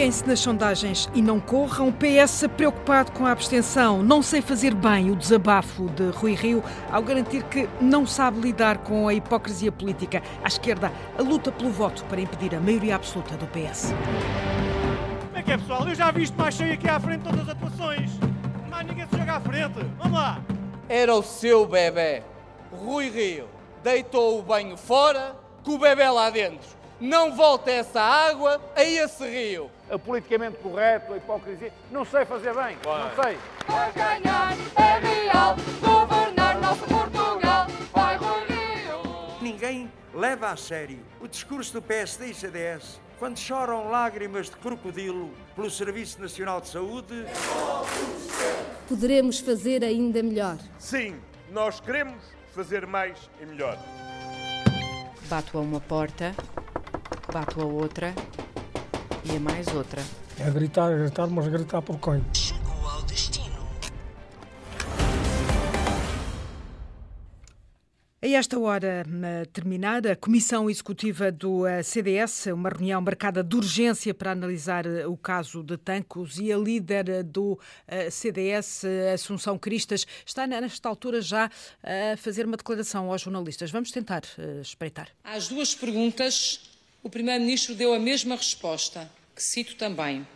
Fiem-se nas sondagens e não corram. PS preocupado com a abstenção. Não sei fazer bem o desabafo de Rui Rio ao garantir que não sabe lidar com a hipocrisia política. À esquerda, a luta pelo voto para impedir a maioria absoluta do PS. Como é que é, pessoal? Eu já vi isto mais cheio aqui à frente de todas as atuações. Mais ninguém se joga à frente. Vamos lá. Era o seu bebê. Rui Rio deitou o banho fora com o bebê lá dentro não volta essa água a esse rio. O politicamente correto, a hipocrisia, não sei fazer bem, vai. não sei. Vai ganhar, é real, governar nosso Portugal, vai Rio. Ninguém leva a sério o discurso do PSD e CDS quando choram lágrimas de crocodilo pelo Serviço Nacional de Saúde. Poderemos fazer ainda melhor. Sim, nós queremos fazer mais e melhor. Bato a uma porta bato a outra e a mais outra. É gritar, é gritar, mas gritar por quem? Chegou ao destino. A esta hora terminar, a Comissão Executiva do eh, CDS, uma reunião marcada de urgência para analisar eh, o caso de Tancos e a líder eh, do CDS, Assunção Cristas, está nesta altura já a fazer uma declaração aos jornalistas. Vamos tentar espreitar. Às duas perguntas o Primeiro-Ministro deu a mesma resposta, que cito também.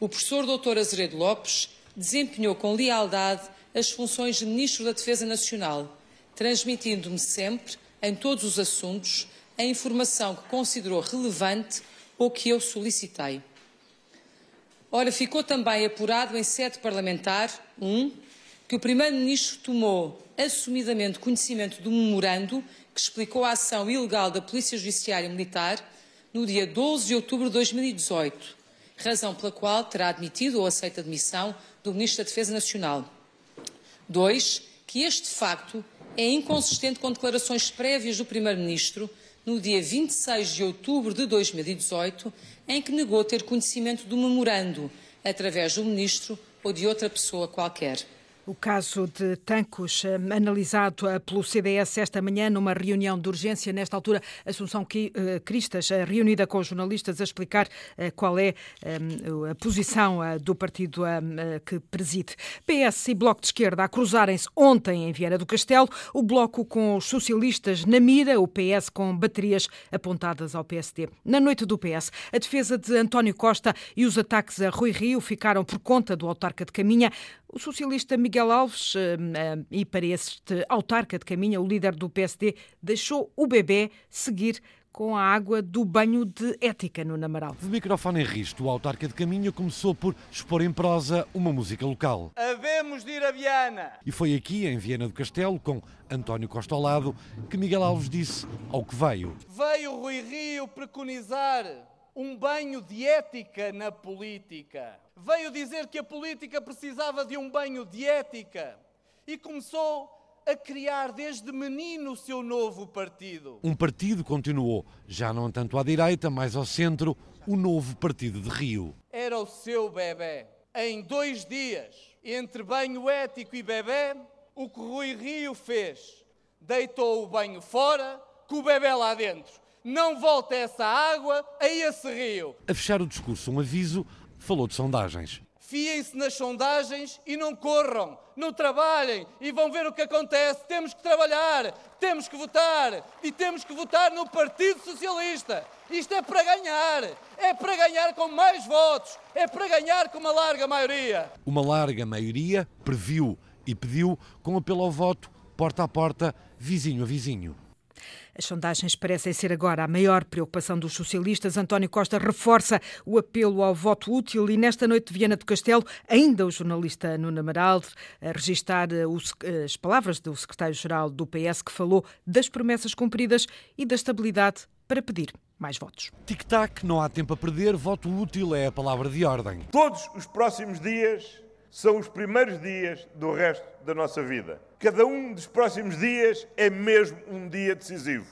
O professor Dr. Azeredo Lopes desempenhou com lealdade as funções de Ministro da Defesa Nacional, transmitindo-me sempre, em todos os assuntos, a informação que considerou relevante ou que eu solicitei. Ora, ficou também apurado em sede parlamentar, um, que o Primeiro-Ministro tomou assumidamente conhecimento do memorando que explicou a ação ilegal da Polícia Judiciária Militar no dia 12 de outubro de 2018, razão pela qual terá admitido ou aceito a admissão do Ministro da Defesa Nacional. Dois, que este facto é inconsistente com declarações prévias do Primeiro-Ministro no dia 26 de outubro de 2018, em que negou ter conhecimento do memorando através do Ministro ou de outra pessoa qualquer. O caso de Tancos, eh, analisado eh, pelo CDS esta manhã numa reunião de urgência, nesta altura, Assunção eh, Cristas, reunida com os jornalistas, a explicar qual é a posição do partido que preside. PS e Bloco de Esquerda a cruzarem-se ontem em Viana do Castelo, o Bloco com os socialistas na mira, o PS com baterias apontadas ao PSD. Na noite do PS, a defesa de António Costa e os ataques a Rui Rio ficaram por conta do autarca de Caminha. O socialista Miguel Alves, eh, eh, e para este autarca de caminha, o líder do PSD, deixou o bebê seguir com a água do banho de ética no Namaral. De microfone em risto, o autarca de Caminha começou por expor em prosa uma música local. Havemos de ir a Viana! E foi aqui, em Viana do Castelo, com António Costa ao lado, que Miguel Alves disse ao que veio. Veio Rui Rio preconizar um banho de ética na política. Veio dizer que a política precisava de um banho de ética e começou a criar desde menino o seu novo partido. Um partido continuou, já não tanto à direita, mas ao centro, o novo Partido de Rio. Era o seu bebê. Em dois dias, entre banho ético e bebê, o que Rui Rio fez? Deitou o banho fora, com o bebê lá dentro não volta essa água a esse rio. A fechar o discurso, um aviso, falou de sondagens. Fiem-se nas sondagens e não corram, não trabalhem e vão ver o que acontece. Temos que trabalhar, temos que votar e temos que votar no Partido Socialista. Isto é para ganhar, é para ganhar com mais votos, é para ganhar com uma larga maioria. Uma larga maioria previu e pediu com apelo ao voto, porta a porta, vizinho a vizinho. As sondagens parecem ser agora a maior preocupação dos socialistas. António Costa reforça o apelo ao voto útil e nesta noite de Viana do Castelo, ainda o jornalista Nuno Amaral a registar eh, as palavras do secretário-geral do PS que falou das promessas cumpridas e da estabilidade para pedir mais votos. Tic-tac, não há tempo a perder, voto útil é a palavra de ordem. Todos os próximos dias são os primeiros dias do resto da nossa vida. Cada um dos próximos dias é mesmo um dia decisivo.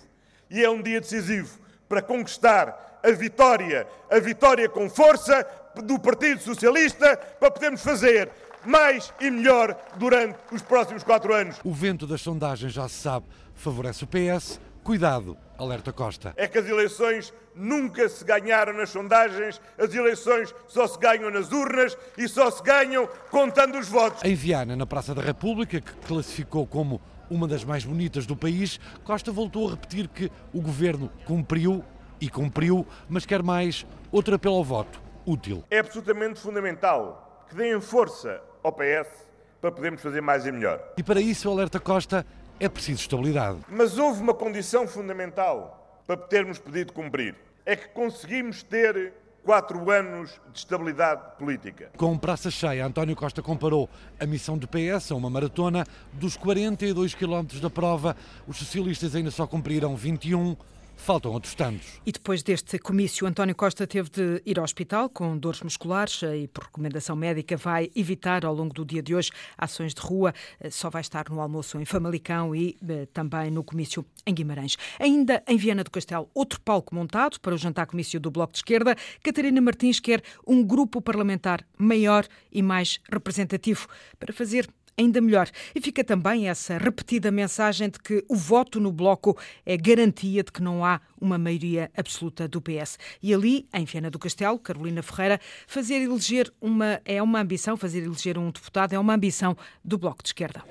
E é um dia decisivo para conquistar a vitória, a vitória com força do Partido Socialista, para podermos fazer mais e melhor durante os próximos quatro anos. O vento das sondagens, já se sabe, favorece o PS, Cuidado, alerta Costa. É que as eleições nunca se ganharam nas sondagens, as eleições só se ganham nas urnas e só se ganham contando os votos. Em Viana, na Praça da República, que classificou como uma das mais bonitas do país, Costa voltou a repetir que o governo cumpriu e cumpriu, mas quer mais outro apelo ao voto, útil. É absolutamente fundamental que deem força ao PS para podermos fazer mais e melhor. E para isso, alerta Costa, é preciso estabilidade. Mas houve uma condição fundamental para termos pedido cumprir. É que conseguimos ter quatro anos de estabilidade política. Com praça cheia, António Costa comparou a missão do PS a uma maratona. Dos 42 quilómetros da prova, os socialistas ainda só cumpriram 21 Faltam outros tantos. E depois deste comício, António Costa teve de ir ao hospital com dores musculares e, por recomendação médica, vai evitar ao longo do dia de hoje ações de rua. Eh, só vai estar no almoço em Famalicão e eh, também no comício em Guimarães. Ainda em Viana do Castelo, outro palco montado para o jantar comício do Bloco de Esquerda. Catarina Martins quer um grupo parlamentar maior e mais representativo para fazer ainda melhor. E fica também essa repetida mensagem de que o voto no Bloco é garantia de que não há uma maioria absoluta do PS. E ali, em Viana do Castelo, Carolina Ferreira, fazer eleger uma é uma ambição, fazer eleger um deputado é uma ambição do Bloco de Esquerda.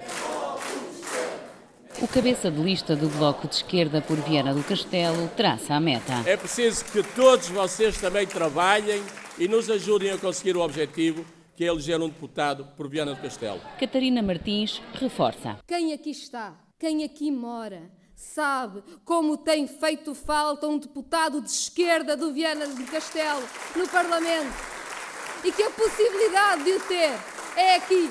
O cabeça de lista do Bloco de Esquerda por Viana do Castelo traça a meta. É preciso que todos vocês também trabalhem e nos ajudem a conseguir o objetivo que é eleger um deputado por Viana do Castelo. Catarina Martins reforça. Quem aqui está, quem aqui mora, sabe como tem feito falta um deputado de esquerda do Viana do Castelo no Parlamento e que a possibilidade de o ter é aqui,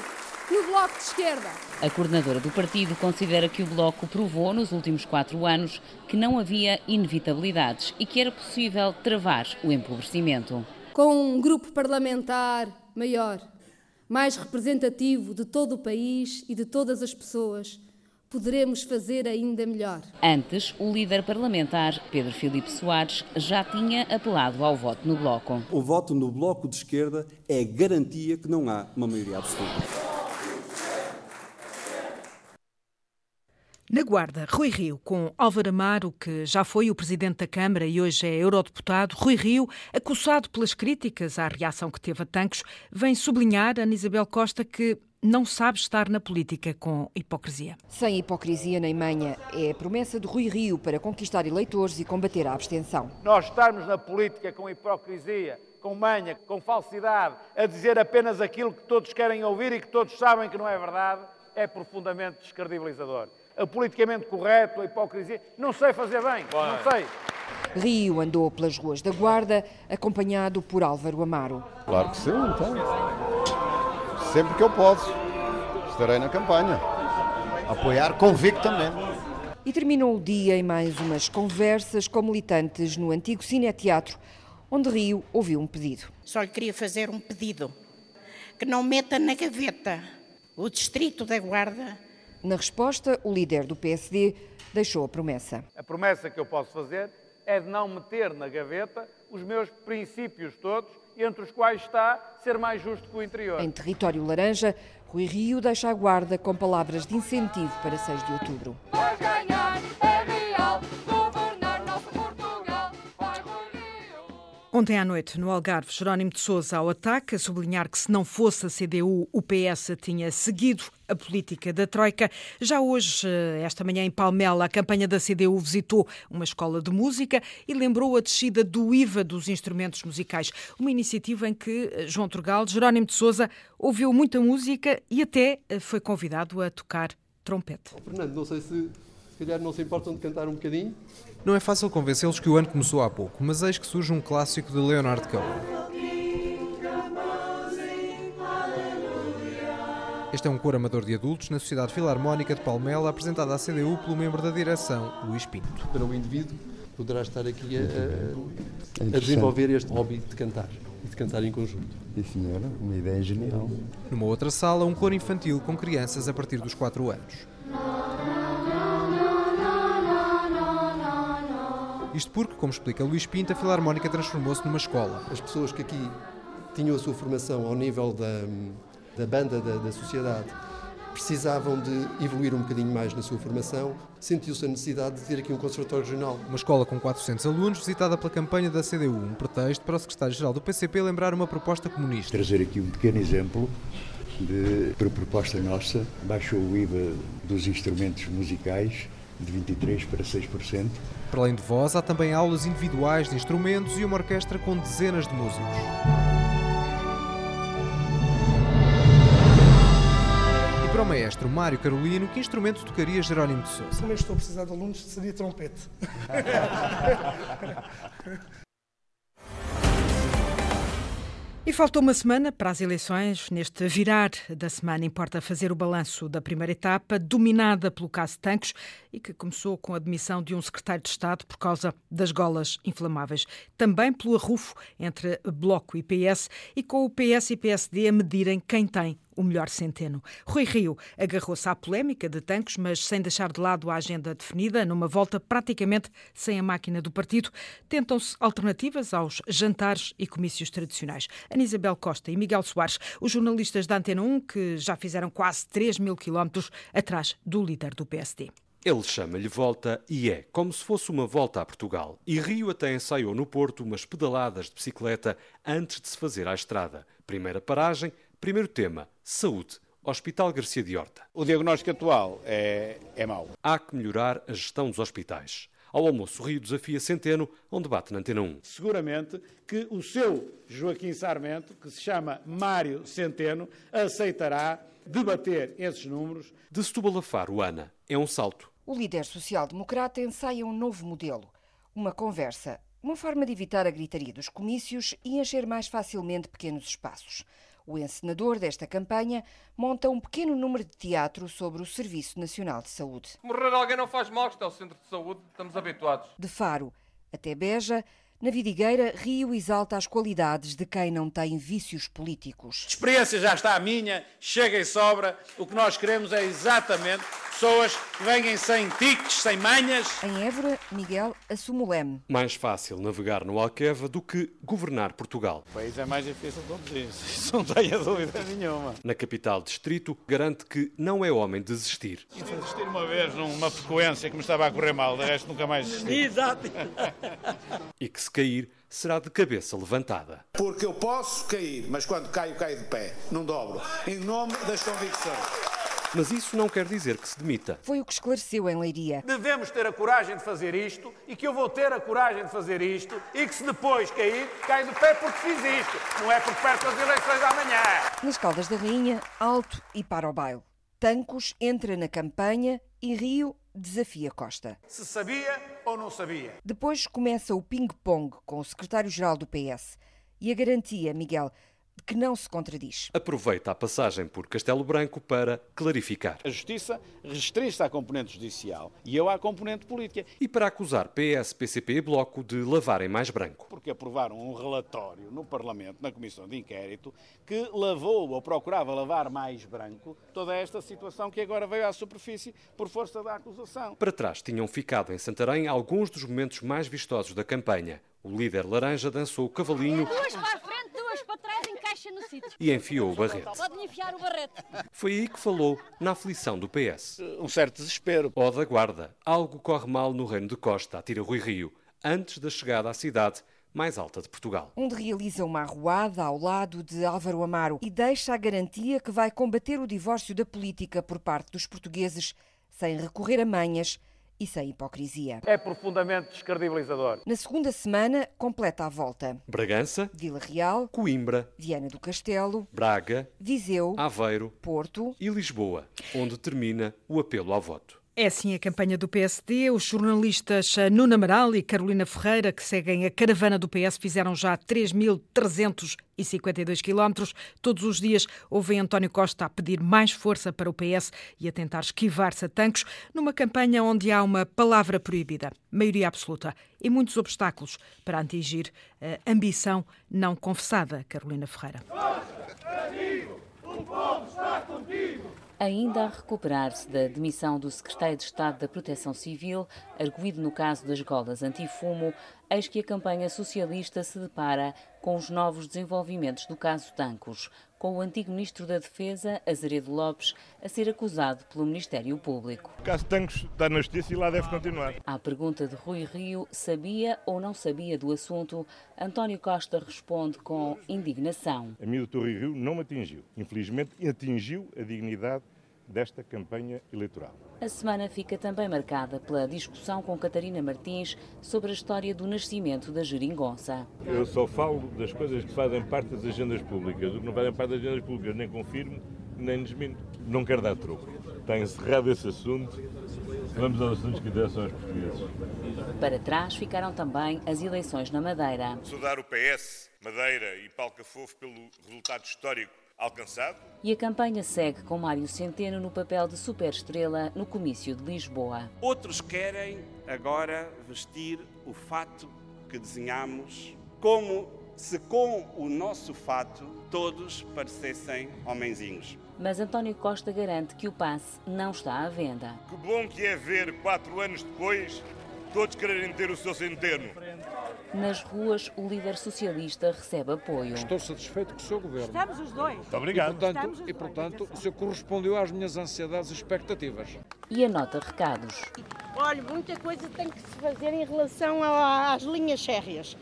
no Bloco de Esquerda. A coordenadora do partido considera que o Bloco provou nos últimos quatro anos que não havia inevitabilidades e que era possível travar o empobrecimento. Com um grupo parlamentar maior, mais representativo de todo o país e de todas as pessoas, poderemos fazer ainda melhor. Antes, o líder parlamentar, Pedro Filipe Soares, já tinha apelado ao voto no Bloco. O voto no Bloco de Esquerda é garantia que não há uma maioria absoluta. Na Guarda, Rui Rio, com Álvaro Amaro, que já foi o presidente da Câmara e hoje é eurodeputado, Rui Rio, acusado pelas críticas à reação que teve a Tancos, vem sublinhar, Ana Isabel Costa, que não sabe estar na política com hipocrisia. Sem hipocrisia nem manha, é a promessa de Rui Rio para conquistar eleitores e combater a abstenção. Nós estarmos na política com hipocrisia, com manha, com falsidade, a dizer apenas aquilo que todos querem ouvir e que todos sabem que não é verdade, é profundamente descredibilizador a politicamente correto, a hipocrisia. Não sei fazer bem, não sei. Rio andou pelas ruas da Guarda, acompanhado por Álvaro Amaro. Claro que sim, então. Sempre que eu posso, estarei na campanha. Apoiar convictamente. E terminou o dia em mais umas conversas com militantes no antigo Cineteatro, onde Rio ouviu um pedido. Só lhe queria fazer um pedido: que não meta na gaveta o distrito da Guarda na resposta, o líder do PSD deixou a promessa. A promessa que eu posso fazer é de não meter na gaveta os meus princípios todos, entre os quais está ser mais justo que o interior. Em território laranja, Rui Rio deixa a guarda com palavras de incentivo para 6 de outubro. Ontem à noite, no Algarve, Jerónimo de Sousa ao ataque, a sublinhar que se não fosse a CDU, o PS tinha seguido a política da Troika. Já hoje, eh, esta manhã em Palmela, a campanha da CDU visitou uma escola de música e lembrou a descida do IVA dos instrumentos musicais. Uma iniciativa em que eh, João Turgal, Jerónimo de Sousa, ouviu muita música e até eh, foi convidado a tocar trompete. Fernando, não sei se se calhar não se importam de cantar um bocadinho. Não é fácil convencê-los que o ano começou há pouco, mas eis que surge um clássico de Leonardo Cohen. Este é um coro amador de adultos na Sociedade Filarmónica de Palmela, apresentado à CDU pelo membro da direção, Luís Pinto. Para o indivíduo, poderá estar aqui a, a, a desenvolver este hobby de cantar e de cantar em conjunto. Sim, senhora, uma ideia genial. Numa outra sala, um coro infantil com crianças a partir dos 4 anos. Isto porque, como explica Luís Pinto, a Filarmónica transformou-se numa escola. As pessoas que aqui tinham a sua formação ao nível da, da banda da, da sociedade precisavam de evoluir um bocadinho mais na sua formação, sentiu-se a necessidade de ter aqui um conservatório regional. Uma escola com 400 alunos, visitada pela campanha da CDU, um pretexto para o secretário-geral do PCP lembrar uma proposta comunista. Trazer aqui um pequeno exemplo de, por proposta nossa, baixou o IVA dos instrumentos musicais de 23% para 6%. Para além de voz, há também aulas individuais de instrumentos e uma orquestra com dezenas de músicos. E para o maestro Mário Carolino, que instrumento tocaria Jerónimo de Sousa? Eu estou a precisar de alunos, seria trompete. E faltou uma semana para as eleições. Neste virar da semana, importa fazer o balanço da primeira etapa, dominada pelo caso Tancos e que começou com a demissão de um secretário de Estado por causa das golas inflamáveis. Também pelo arrufo entre Bloco e PS e com o PS e PSD a medirem quem tem o melhor centeno. Rui Rio agarrou-se à polémica de Tancos, mas sem deixar de lado a agenda definida, numa volta praticamente sem a máquina do partido. Tentam-se alternativas aos jantares e comícios tradicionais. Ana Isabel Costa e Miguel Soares, os jornalistas da Antena 1, que já fizeram quase 3 mil quilómetros atrás do líder do PSD. Ele chama-lhe volta e é como se fosse uma volta a Portugal. E Rio até ensaiou no Porto umas pedaladas de bicicleta antes de se fazer à estrada. Primeira paragem, primeiro tema, saúde. Hospital Garcia de Horta. O diagnóstico atual é, é mau. Há que melhorar a gestão dos hospitais. Ao almoço, Rio desafia Centeno a um debate na Antena 1. Seguramente que o seu Joaquim Sarmento, que se chama Mário Centeno, aceitará debater esses números. De Setúbal a Faro, Ana, é um salto. O líder social-democrata ensaia um novo modelo. Uma conversa, uma forma de evitar a gritaria dos comícios e encher mais facilmente pequenos espaços. O encenador desta campanha monta um pequeno número de teatro sobre o Serviço Nacional de Saúde. Morrer alguém não faz mal, está o centro de saúde, estamos habituados. De Faro até Beja, na Vidigueira, Rio exalta as qualidades de quem não tem vícios políticos. Experiência já está a minha, chega e sobra. O que nós queremos é exatamente pessoas que venham sem tiques, sem manhas. Em Évora, Miguel assume o leme. Mais fácil navegar no Alqueva do que governar Portugal. O país é mais difícil conduzir, isso não tenho dúvida nenhuma. Na capital distrito, garante que não é homem de desistir. E desistir uma vez numa frequência que me estava a correr mal, de resto nunca mais desisti. Exato. E que se cair, será de cabeça levantada. Porque eu posso cair, mas quando caio, caio de pé, não dobro. Em nome das convicções. Mas isso não quer dizer que se demita. Foi o que esclareceu em Leiria. Devemos ter a coragem de fazer isto e que eu vou ter a coragem de fazer isto e que se depois cair, caio de pé porque fiz isto. Não é porque perco as eleições amanhã. Nas Caldas da Rainha, alto e para o baile. Tancos entra na campanha e Rio desafia Costa. Se sabia ou não sabia. Depois começa o ping-pong com o secretário-geral do PS e a garantia, Miguel, que não se contradiz. Aproveita a passagem por Castelo Branco para clarificar. A Justiça restringe-se à componente judicial e eu à componente política. E para acusar PS, PCP e Bloco de lavarem mais branco. Porque aprovaram um relatório no Parlamento, na Comissão de Inquérito, que lavou ou procurava lavar mais branco toda esta situação que agora veio à superfície por força da acusação. Para trás tinham ficado em Santarém alguns dos momentos mais vistosos da campanha. O líder laranja dançou o cavalinho. Duas para a frente, duas para trás, encaixa no sítio. E enfiou o barrete. Pode enfiar o barrete. Foi aí que falou na aflição do PS. Um certo desespero. Ó da guarda, algo corre mal no reino de Costa, atira Rui Rio, antes da chegada à cidade mais alta de Portugal. Onde realiza uma arruada ao lado de Álvaro Amaro e deixa a garantia que vai combater o divórcio da política por parte dos portugueses sem recorrer a manhas e sem hipocrisia. É profundamente descredibilizador. Na segunda semana, completa a volta. Bragança, Vila Real, Coimbra, Viana do Castelo, Braga, Viseu, Aveiro, Porto e Lisboa, onde termina o apelo ao voto. É assim a campanha do PSD. Os jornalistas Nuno Amaral e Carolina Ferreira, que seguem a caravana do PS, fizeram já 3.352 quilómetros. Todos os dias ouvem António Costa a pedir mais força para o PS e a tentar esquivar-se a tanques, numa campanha onde há uma palavra proibida, maioria absoluta, e muitos obstáculos para atingir a ambição não confessada, Carolina Ferreira. O povo está contigo! Ainda a recuperar-se da demissão do secretário de Estado da Proteção Civil, arguído no caso das golas antifumo, eis que a campanha socialista se depara com os novos desenvolvimentos do caso Tancos, com o antigo ministro da Defesa, Azeredo Lopes, a ser acusado pelo Ministério Público. O caso Tancos está na justiça e lá deve continuar. À pergunta de Rui Rio, sabia ou não sabia do assunto, António Costa responde com indignação. A mim, o Dr. Rui Rio não me atingiu. Infelizmente, atingiu a dignidade desta campanha eleitoral. A semana fica também marcada pela discussão com Catarina Martins sobre a história do nascimento da geringonça. Eu só falo das coisas que fazem parte das agendas públicas. O que não fazem parte das agendas públicas nem confirmo, nem desminto. Não quero dar troco. Está encerrado esse assunto. Vamos aos assuntos que interessam aos portugueses. Para trás ficaram também as eleições na Madeira. Saudar o PS, Madeira e Palca Fofo pelo resultado histórico alcançado. E a campanha segue com Mário Centeno no papel de superestrela no comício de Lisboa. Outros querem agora vestir o fato que desenhamos como se com o nosso fato todos parecessem homenzinhos. Mas António Costa garante que o passe não está à venda. Que bom que é ver, quatro anos depois, todos quererem ter o seu centeno. Nas ruas, o líder socialista recebe apoio. Estou satisfeito com o seu governo. Estamos os dois. Muito obrigado. E, portanto, e, portanto o senhor correspondeu às minhas ansiedades e expectativas. E anota recados. Olha, muita coisa tem que se fazer em relação às linhas férreas.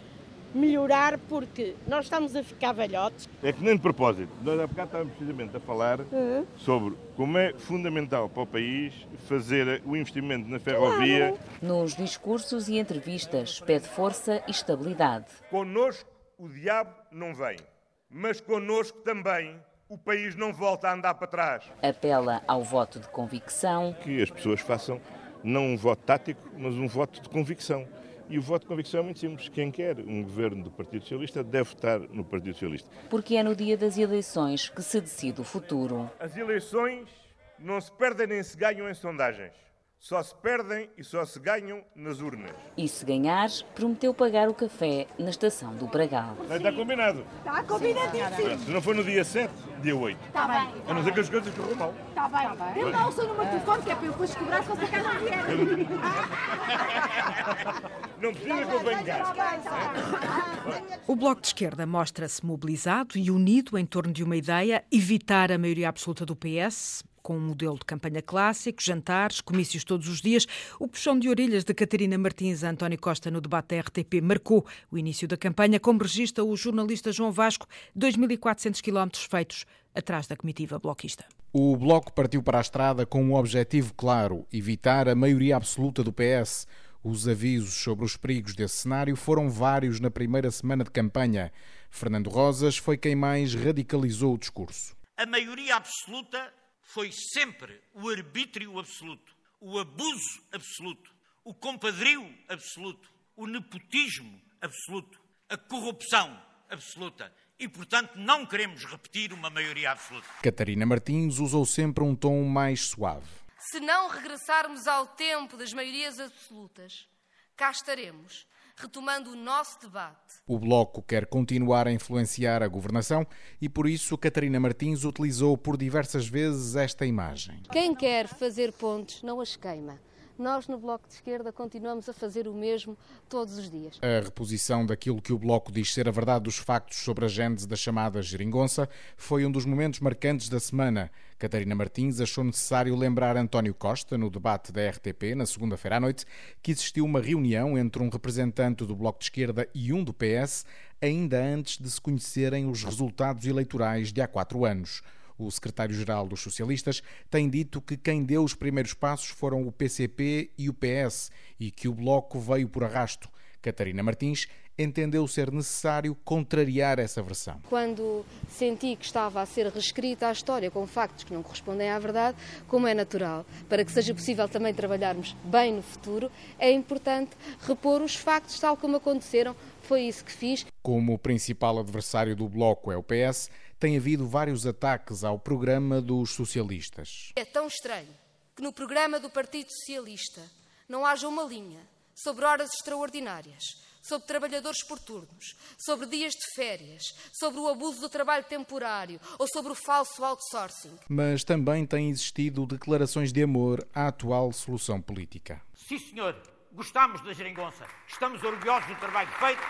Melhorar porque nós estamos a ficar velhotes. É que nem de propósito. Nós há bocado estávamos precisamente a falar Uhum. sobre como é fundamental para o país fazer o investimento na ferrovia. Nos discursos e entrevistas, pede força e estabilidade. Connosco o diabo não vem, mas connosco também o país não volta a andar para trás. Apela ao voto de convicção. Que as pessoas façam não um voto tático, mas um voto de convicção. E o voto de convicção é muito simples. Quem quer um governo do Partido Socialista deve estar no Partido Socialista. Porque é no dia das eleições que se decide o futuro. As eleições não se perdem nem se ganham em sondagens. Só se perdem e só se ganham nas urnas. E se ganhares, prometeu pagar o café na estação do Bragal. Está combinado. Está combinadíssimo. Se não for no dia 7, dia 8. Está bem. A não ser que as coisas corram mal. Está bem. Dê-me lá o seu número de telefone que é para eu depois cobrar se você cá não vier. Não precisa que eu venha cá. O Bloco de Esquerda mostra-se mobilizado e unido em torno de uma ideia: evitar a maioria absoluta do PS. Com um modelo de campanha clássico, jantares, comícios todos os dias, o puxão de orelhas de Catarina Martins a António Costa no debate da RTP marcou o início da campanha, como registra o jornalista João Vasco, 2.400 quilómetros feitos atrás da comitiva bloquista. O Bloco partiu para a estrada com um objetivo claro: evitar a maioria absoluta do PS. Os avisos sobre os perigos desse cenário foram vários na primeira semana de campanha. Fernando Rosas foi quem mais radicalizou o discurso. A maioria absoluta foi sempre o arbítrio absoluto, o abuso absoluto, o compadrio absoluto, o nepotismo absoluto, a corrupção absoluta. E, portanto, não queremos repetir uma maioria absoluta. Catarina Martins usou sempre um tom mais suave. Se não regressarmos ao tempo das maiorias absolutas, cá estaremos, retomando o nosso debate. O Bloco quer continuar a influenciar a governação e, por isso, Catarina Martins utilizou por diversas vezes esta imagem. Quem quer fazer pontes não as queima. Nós, no Bloco de Esquerda, continuamos a fazer o mesmo todos os dias. A reposição daquilo que o Bloco diz ser a verdade dos factos sobre a gênese da chamada geringonça foi um dos momentos marcantes da semana. Catarina Martins achou necessário lembrar António Costa, no debate da RTP, na segunda-feira à noite, que existiu uma reunião entre um representante do Bloco de Esquerda e um do PS, ainda antes de se conhecerem os resultados eleitorais de há quatro anos. O secretário-geral dos socialistas tem dito que quem deu os primeiros passos foram o PCP e o PS e que o Bloco veio por arrasto. Catarina Martins entendeu ser necessário contrariar essa versão. Quando senti que estava a ser reescrita a história com factos que não correspondem à verdade, como é natural, para que seja possível também trabalharmos bem no futuro, é importante repor os factos tal como aconteceram. Foi isso que fiz. Como o principal adversário do Bloco é o PS, tem havido vários ataques ao programa dos socialistas. É tão estranho que no programa do Partido Socialista não haja uma linha sobre horas extraordinárias, sobre trabalhadores por turnos, sobre dias de férias, sobre o abuso do trabalho temporário ou sobre o falso outsourcing. Mas também têm existido declarações de amor à atual solução política. Sim, senhor. gostamos da geringonça, estamos orgulhosos do trabalho feito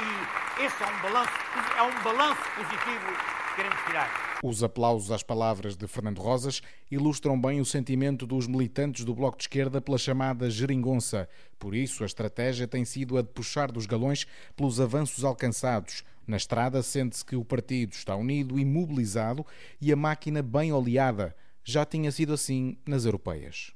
e esse é um balanço, é um balanço positivo que queremos tirar. Os aplausos às palavras de Fernando Rosas ilustram bem o sentimento dos militantes do Bloco de Esquerda pela chamada geringonça. Por isso, a estratégia tem sido a de puxar dos galões pelos avanços alcançados. Na estrada, sente-se que o partido está unido e mobilizado e a máquina bem oleada. Já tinha sido assim nas europeias.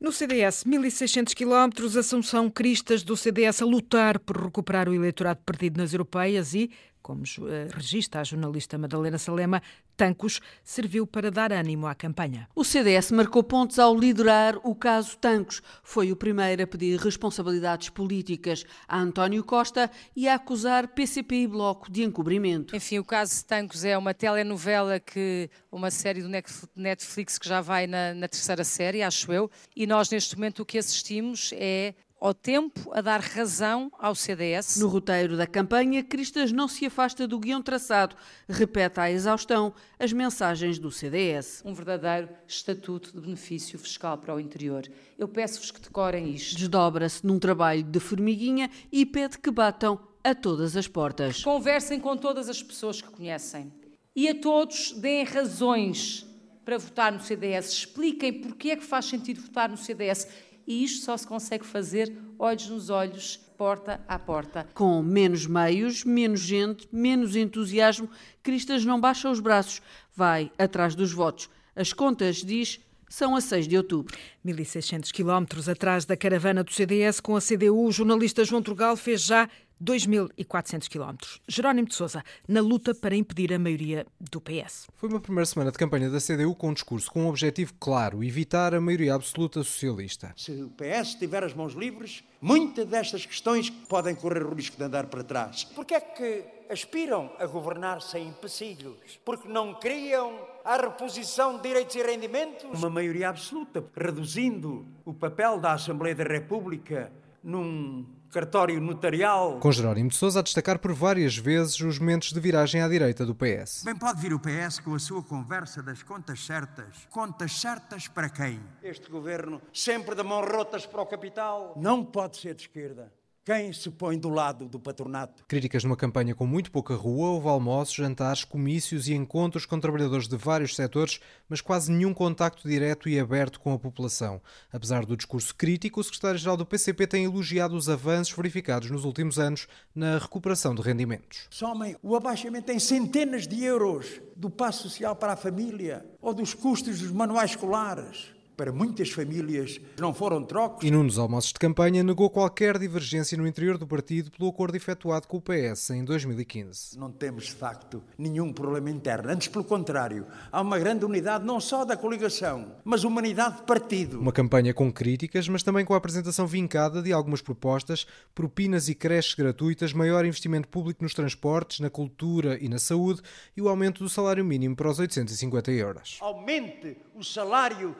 No CDS, 1.600 quilómetros, Assunção Cristas do CDS a lutar por recuperar o eleitorado perdido nas europeias e, como eh, registra a jornalista Madalena Salema, Tancos serviu para dar ânimo à campanha. O CDS marcou pontos ao liderar o caso Tancos. Foi o primeiro a pedir responsabilidades políticas a António Costa e a acusar PCP e Bloco de encobrimento. Enfim, o caso Tancos é uma telenovela que uma série do Netflix que já vai na, na terceira série, acho eu, e nós neste momento o que assistimos é ao tempo a dar razão ao CDS. No roteiro da campanha, Cristas não se afasta do guião traçado, repete à exaustão as mensagens do CDS. Um verdadeiro estatuto de benefício fiscal para o interior. Eu peço-vos que decorem isto. Desdobra-se num trabalho de formiguinha e pede que batam a todas as portas. Conversem com todas as pessoas que conhecem e a todos deem razões para votar no CDS. Expliquem porque é que faz sentido votar no CDS e isto só se consegue fazer olhos nos olhos, porta a porta. Com menos meios, menos gente, menos entusiasmo, Cristas não baixa os braços, vai atrás dos votos. As contas, diz, são a 6 de outubro. 1.600 quilómetros atrás da caravana do CDS com a CDU, o jornalista João Turgal fez já 2.400 quilómetros. Jerónimo de Sousa, na luta para impedir a maioria do PS. Foi uma primeira semana de campanha da CDU com um discurso com um objetivo claro, evitar a maioria absoluta socialista. Se o PS tiver as mãos livres, muitas destas questões podem correr o risco de andar para trás. Porquê é que aspiram a governar sem empecilhos? Porque não criam a reposição de direitos e rendimentos? Uma maioria absoluta, reduzindo o papel da Assembleia da República num cartório notarial. Com Jerónimo de Sousa a destacar por várias vezes os momentos de viragem à direita do PS. Bem pode vir o PS com a sua conversa das contas certas. Contas certas para quem? Este governo sempre de mãos rotas para o capital. Não pode ser de esquerda. Quem se põe do lado do patronato? Críticas numa campanha com muito pouca rua, houve almoços, jantares, comícios e encontros com trabalhadores de vários setores, mas quase nenhum contacto direto e aberto com a população. Apesar do discurso crítico, o secretário-geral do PCP tem elogiado os avanços verificados nos últimos anos na recuperação de rendimentos. Somem o abaixamento em centenas de euros do passo social para a família ou dos custos dos manuais escolares para muitas famílias não foram trocos. E num dos almoços de campanha negou qualquer divergência no interior do partido pelo acordo efetuado com o PS em 2015. Não temos, de facto, nenhum problema interno. Antes, pelo contrário, há uma grande unidade não só da coligação, mas uma unidade de partido. Uma campanha com críticas, mas também com a apresentação vincada de algumas propostas, propinas e creches gratuitas, maior investimento público nos transportes, na cultura e na saúde e o aumento do salário mínimo para os 850 euros. Aumente o salário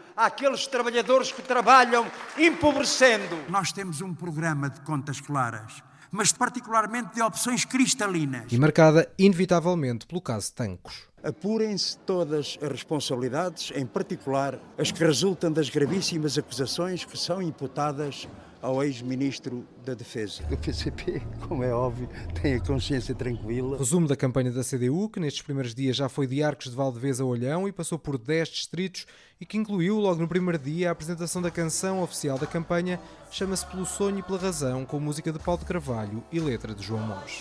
àqueles trabalhadores que trabalham empobrecendo. Nós temos um programa de contas claras, mas particularmente de opções cristalinas. E marcada inevitavelmente pelo caso Tancos. Apurem-se todas as responsabilidades, em particular as que resultam das gravíssimas acusações que são imputadas ao ex-ministro da Defesa. O PCP, como é óbvio, tem a consciência tranquila. Resumo da campanha da CDU, que nestes primeiros dias já foi de Arcos de Valdevez a Olhão e passou por 10 distritos e que incluiu, logo no primeiro dia, a apresentação da canção oficial da campanha, chama-se Pelo Sonho e pela Razão, com música de Paulo de Carvalho e letra de João Mons.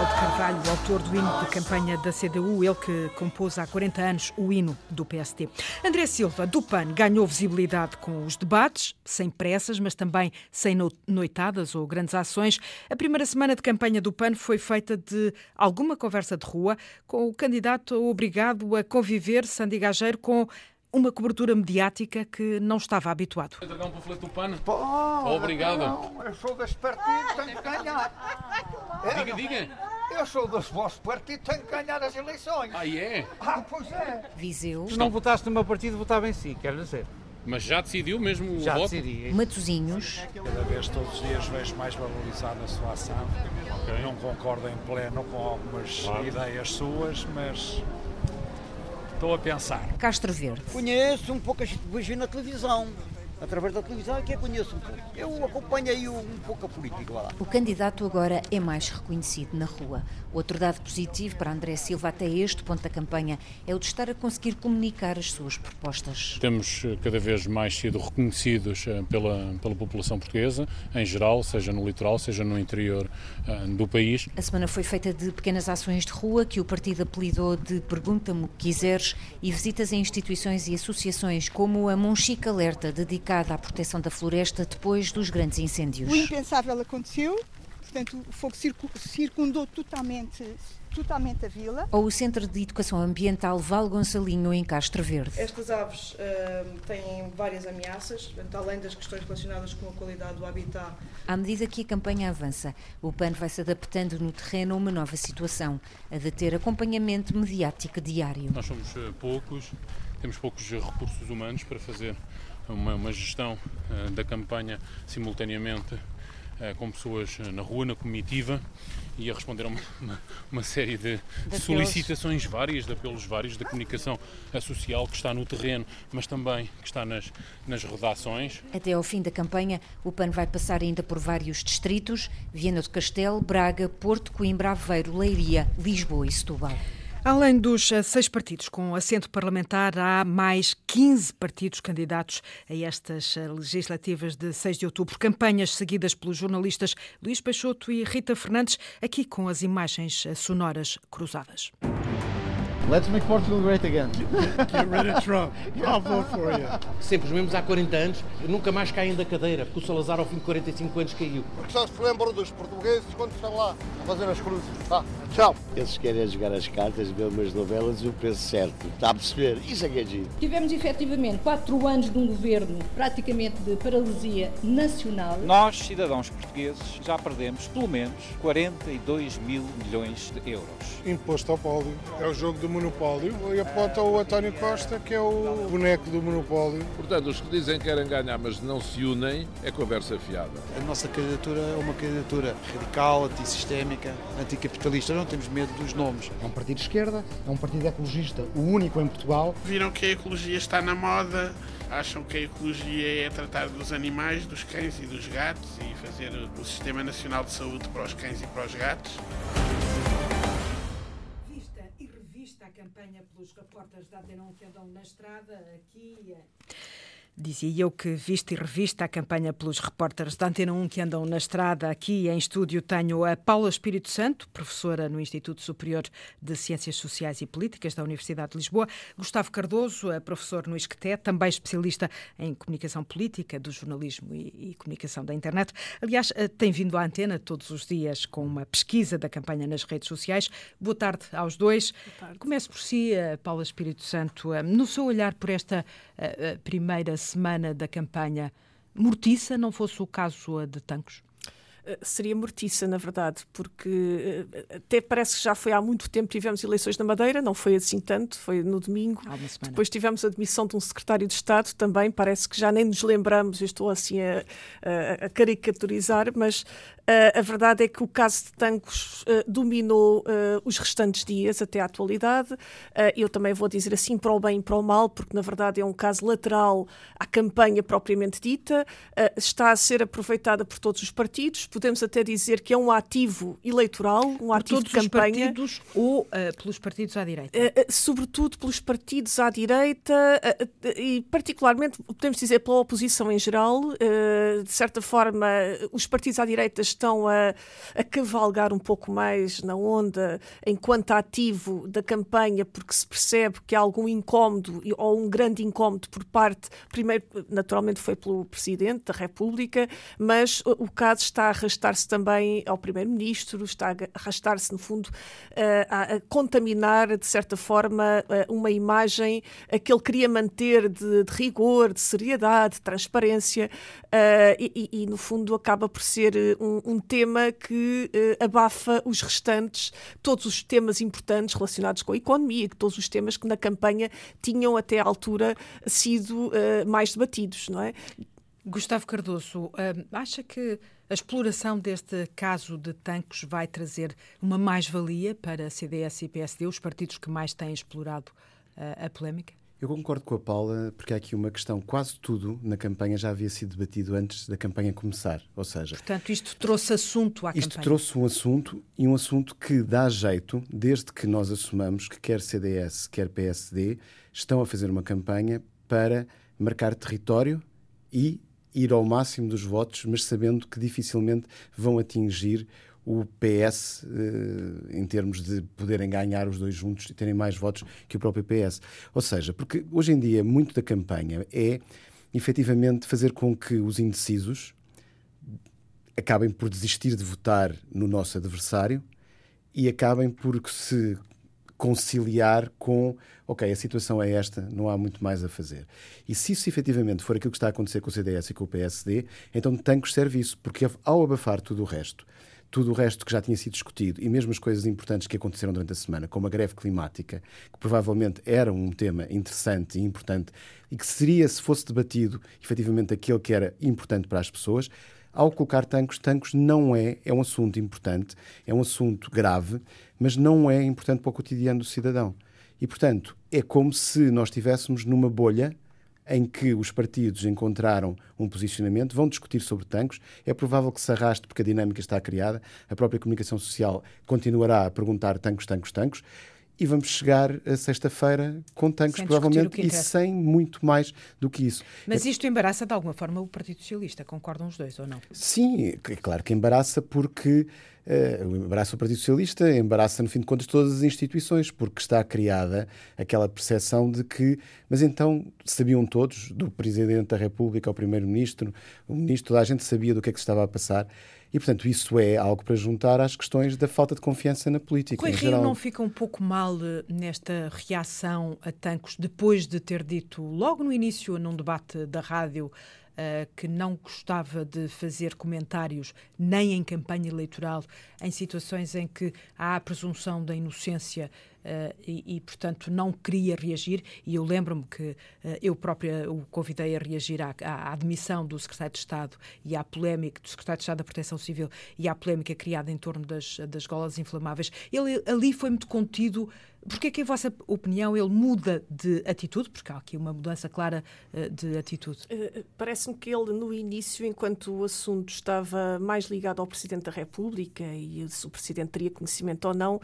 De Carvalho, autor do hino de campanha da CDU, ele que compôs há 40 anos o hino do PST. André Silva, do PAN, ganhou visibilidade com os debates, sem pressas, mas também sem noitadas ou grandes ações. A primeira semana de campanha do PAN foi feita de alguma conversa de rua, com o candidato obrigado a conviver, Sandy Gageiro, com uma cobertura mediática que não estava habituado. Entregar um panfleto do PAN? Pô, Obrigado. Não, eu sou deste partido, tenho que ganhar. Diga, diga. Eu sou desse vosso partido, tenho que ganhar as eleições. Ah, é? Ah, pois é. Viseu. Se não votaste no meu partido, votava em si, quero dizer. Mas já decidiu mesmo o Já voto? decidi. Matozinhos. Cada vez, todos os dias, vejo mais valorizada a sua ação. Não concordo em pleno com algumas Claro. ideias suas, mas Estou a pensar. Castro Verde. Conheço um pouco, vejo na televisão. Através da televisão é que eu conheço um pouco. Eu acompanhei um pouco a política lá. O candidato agora é mais reconhecido na rua. Outro dado positivo para André Silva até este ponto da campanha é o de estar a conseguir comunicar as suas propostas. Temos eh, cada vez mais sido reconhecidos eh, pela, pela população portuguesa, em geral, seja no litoral, seja no interior uh, do país. A semana foi feita de pequenas ações de rua que o partido apelidou de Pergunta-me o que quiseres e visitas a instituições e associações como a Monchique Alerta, dedicada à proteção da floresta depois dos grandes incêndios. O impensável aconteceu, portanto, o fogo circundou totalmente, totalmente a vila. Ou o Centro de Educação Ambiental Val Gonçalinho, em Castro Verde. Estas aves uh, têm várias ameaças, portanto, além das questões relacionadas com a qualidade do habitat. À medida que a campanha avança, o PAN vai se adaptando no terreno a uma nova situação, a de ter acompanhamento mediático diário. Nós somos uh, poucos, temos poucos recursos humanos para fazer uma, uma gestão uh, da campanha simultaneamente com pessoas na rua, na comitiva e a responder a uma, uma, uma série de, de solicitações várias, de apelos vários da comunicação social que está no terreno, mas também que está nas, nas redações. Até ao fim da campanha, o PAN vai passar ainda por vários distritos, Viana do Castelo, Braga, Porto, Coimbra, Aveiro, Leiria, Lisboa e Setúbal. Além dos eh, seis partidos com assento parlamentar, há mais 15 partidos candidatos a estas eh, legislativas de 6 de outubro. Campanhas seguidas pelos jornalistas Luís Peixoto e Rita Fernandes, aqui com as imagens eh, sonoras cruzadas. Let's make Portugal great again. Get rid of Trump. I'll vote for you. Sempre os mesmos há 40 anos, nunca mais caem da cadeira, porque o Salazar ao fim de 45 anos caiu. Porque só se lembram dos portugueses quando estão lá a fazer as cruzes. Tá, tchau. Eles querem jogar as cartas, ver umas novelas e o preço certo. Está a perceber? Isso é que é giro. Tivemos efetivamente quatro anos de um governo praticamente de paralisia nacional. Nós, cidadãos portugueses, já perdemos pelo menos 42 mil milhões de euros. Imposto ao pódio. É o jogo do monopólio e aponta o António Costa, que é o boneco do monopólio. Portanto, os que dizem que querem ganhar, mas não se unem, é conversa fiada. A nossa candidatura é uma candidatura radical, antissistémica, anticapitalista. Não temos medo dos nomes. É um partido de esquerda, é um partido ecologista, o único em Portugal. Viram que a ecologia está na moda, acham que a ecologia é tratar dos animais, dos cães e dos gatos e fazer o Sistema Nacional de Saúde para os cães e para os gatos. Campanha pelos repórteres da Antena 1 que andam na estrada aqui. Dizia eu que, vista e revista, a campanha pelos repórteres da Antena 1 que andam na estrada, aqui em estúdio tenho a Paula Espírito Santo, professora no Instituto Superior de Ciências Sociais e Políticas da Universidade de Lisboa, Gustavo Cardoso, professor no ISCTE, também especialista em comunicação política, do jornalismo e, e comunicação da internet. Aliás, eh, tem vindo à Antena todos os dias com uma pesquisa da campanha nas redes sociais. Boa tarde aos dois. Começo por si, eh, Paula Espírito Santo, eh, no seu olhar por esta primeira semana da campanha mortiça, não fosse o caso de Tancos? Eh, seria mortiça, na verdade, porque eh, até parece que já foi há muito tempo tivemos eleições na Madeira, não foi assim tanto, foi no domingo. Depois tivemos a admissão de um secretário de Estado também, parece que já nem nos lembramos, eu estou assim a, a, a caricaturizar, mas Uh, a verdade é que o caso de Tancos uh, dominou uh, os restantes dias até à atualidade. eu também vou dizer assim para o bem e para o mal, porque na verdade é um caso lateral à campanha propriamente dita. está a ser aproveitada por todos os partidos. Podemos até dizer que é um ativo eleitoral, um por ativo de campanha. Os partidos ou pelos partidos à direita? sobretudo pelos partidos à direita e particularmente, podemos dizer, pela oposição em geral. de certa forma, os partidos à direita estão a, a cavalgar um pouco mais na onda enquanto ativo da campanha, porque se percebe que há algum incómodo ou um grande incómodo por parte, primeiro, naturalmente foi pelo Presidente da República, mas o caso está a arrastar-se também ao Primeiro-Ministro, está a arrastar-se, no fundo, a, a, contaminar, de certa forma, uma imagem que ele queria manter de, de rigor, de seriedade, de transparência, e, e, no fundo, acaba por ser um, um tema que uh, abafa os restantes, todos os temas importantes relacionados com a economia, todos os temas que na campanha tinham até à altura sido uh, mais debatidos, não é? Gustavo Cardoso, uh, acha que a exploração deste caso de Tancos vai trazer uma mais-valia para a CDS e PSD, os partidos que mais têm explorado a polémica? Eu concordo com a Paula, porque há aqui uma questão. Quase tudo na campanha já havia sido debatido antes da campanha começar. Ou seja. Portanto, isto trouxe assunto à isto campanha. trouxe um assunto e um assunto que dá jeito, desde que nós assumamos que quer CDS, quer PSD, estão a fazer uma campanha para marcar território e ir ao máximo dos votos, mas sabendo que dificilmente vão atingir o PS eh, em termos de poderem ganhar os dois juntos e terem mais votos que o próprio PS. Ou seja, porque hoje em dia muito da campanha é efetivamente fazer com que os indecisos acabem por desistir de votar no nosso adversário e acabem por se conciliar com, ok, a situação é esta, não há muito mais a fazer. E se isso efetivamente for aquilo que está a acontecer com o CDS e com o PSD, então Tancos serve isso, porque ao abafar tudo o resto, tudo o resto que já tinha sido discutido e mesmo as coisas importantes que aconteceram durante a semana, como a greve climática, que provavelmente era um tema interessante e importante e que seria, se fosse debatido, efetivamente aquele que era importante para as pessoas, ao colocar tancos, tancos não é, é um assunto importante, é um assunto grave, mas não é importante para o cotidiano do cidadão. E, portanto, é como se nós estivéssemos numa bolha em que os partidos encontraram um posicionamento, vão discutir sobre tanques. É provável que se arraste porque a dinâmica está criada. A própria comunicação social continuará a perguntar tanques, tanques, tanques e vamos chegar a sexta-feira com tanques, provavelmente, e sem muito mais do que isso. Mas isto embaraça de alguma forma o Partido Socialista, concordam os dois ou não? Sim, é claro que embaraça porque uh, o Partido Socialista, embaraça, no fim de contas, todas as instituições, porque está criada aquela percepção de que, mas então sabiam todos, do Presidente da República ao Primeiro-Ministro, o Ministro, toda a gente sabia do que é que se estava a passar. E, portanto, isso é algo para juntar às questões da falta de confiança na política. Em geral. não fica um pouco mal eh, nesta reação a Tancos, depois de ter dito, logo no início, num debate da rádio, que não gostava de fazer comentários nem em campanha eleitoral em situações em que há a presunção da inocência Uh, e, e, portanto, não queria reagir. E eu lembro-me que uh, eu própria o convidei a reagir à, à, admissão do secretário de Estado e à polémica do secretário de Estado da Proteção Civil e à polémica criada em torno das, das golas inflamáveis. Ele ali foi muito contido. Porquê é que, em vossa opinião, ele muda de atitude? Porque há aqui uma mudança clara uh, de atitude. Parece-me que ele, no início, enquanto o assunto estava mais ligado ao Presidente da República e se o Presidente teria conhecimento ou não,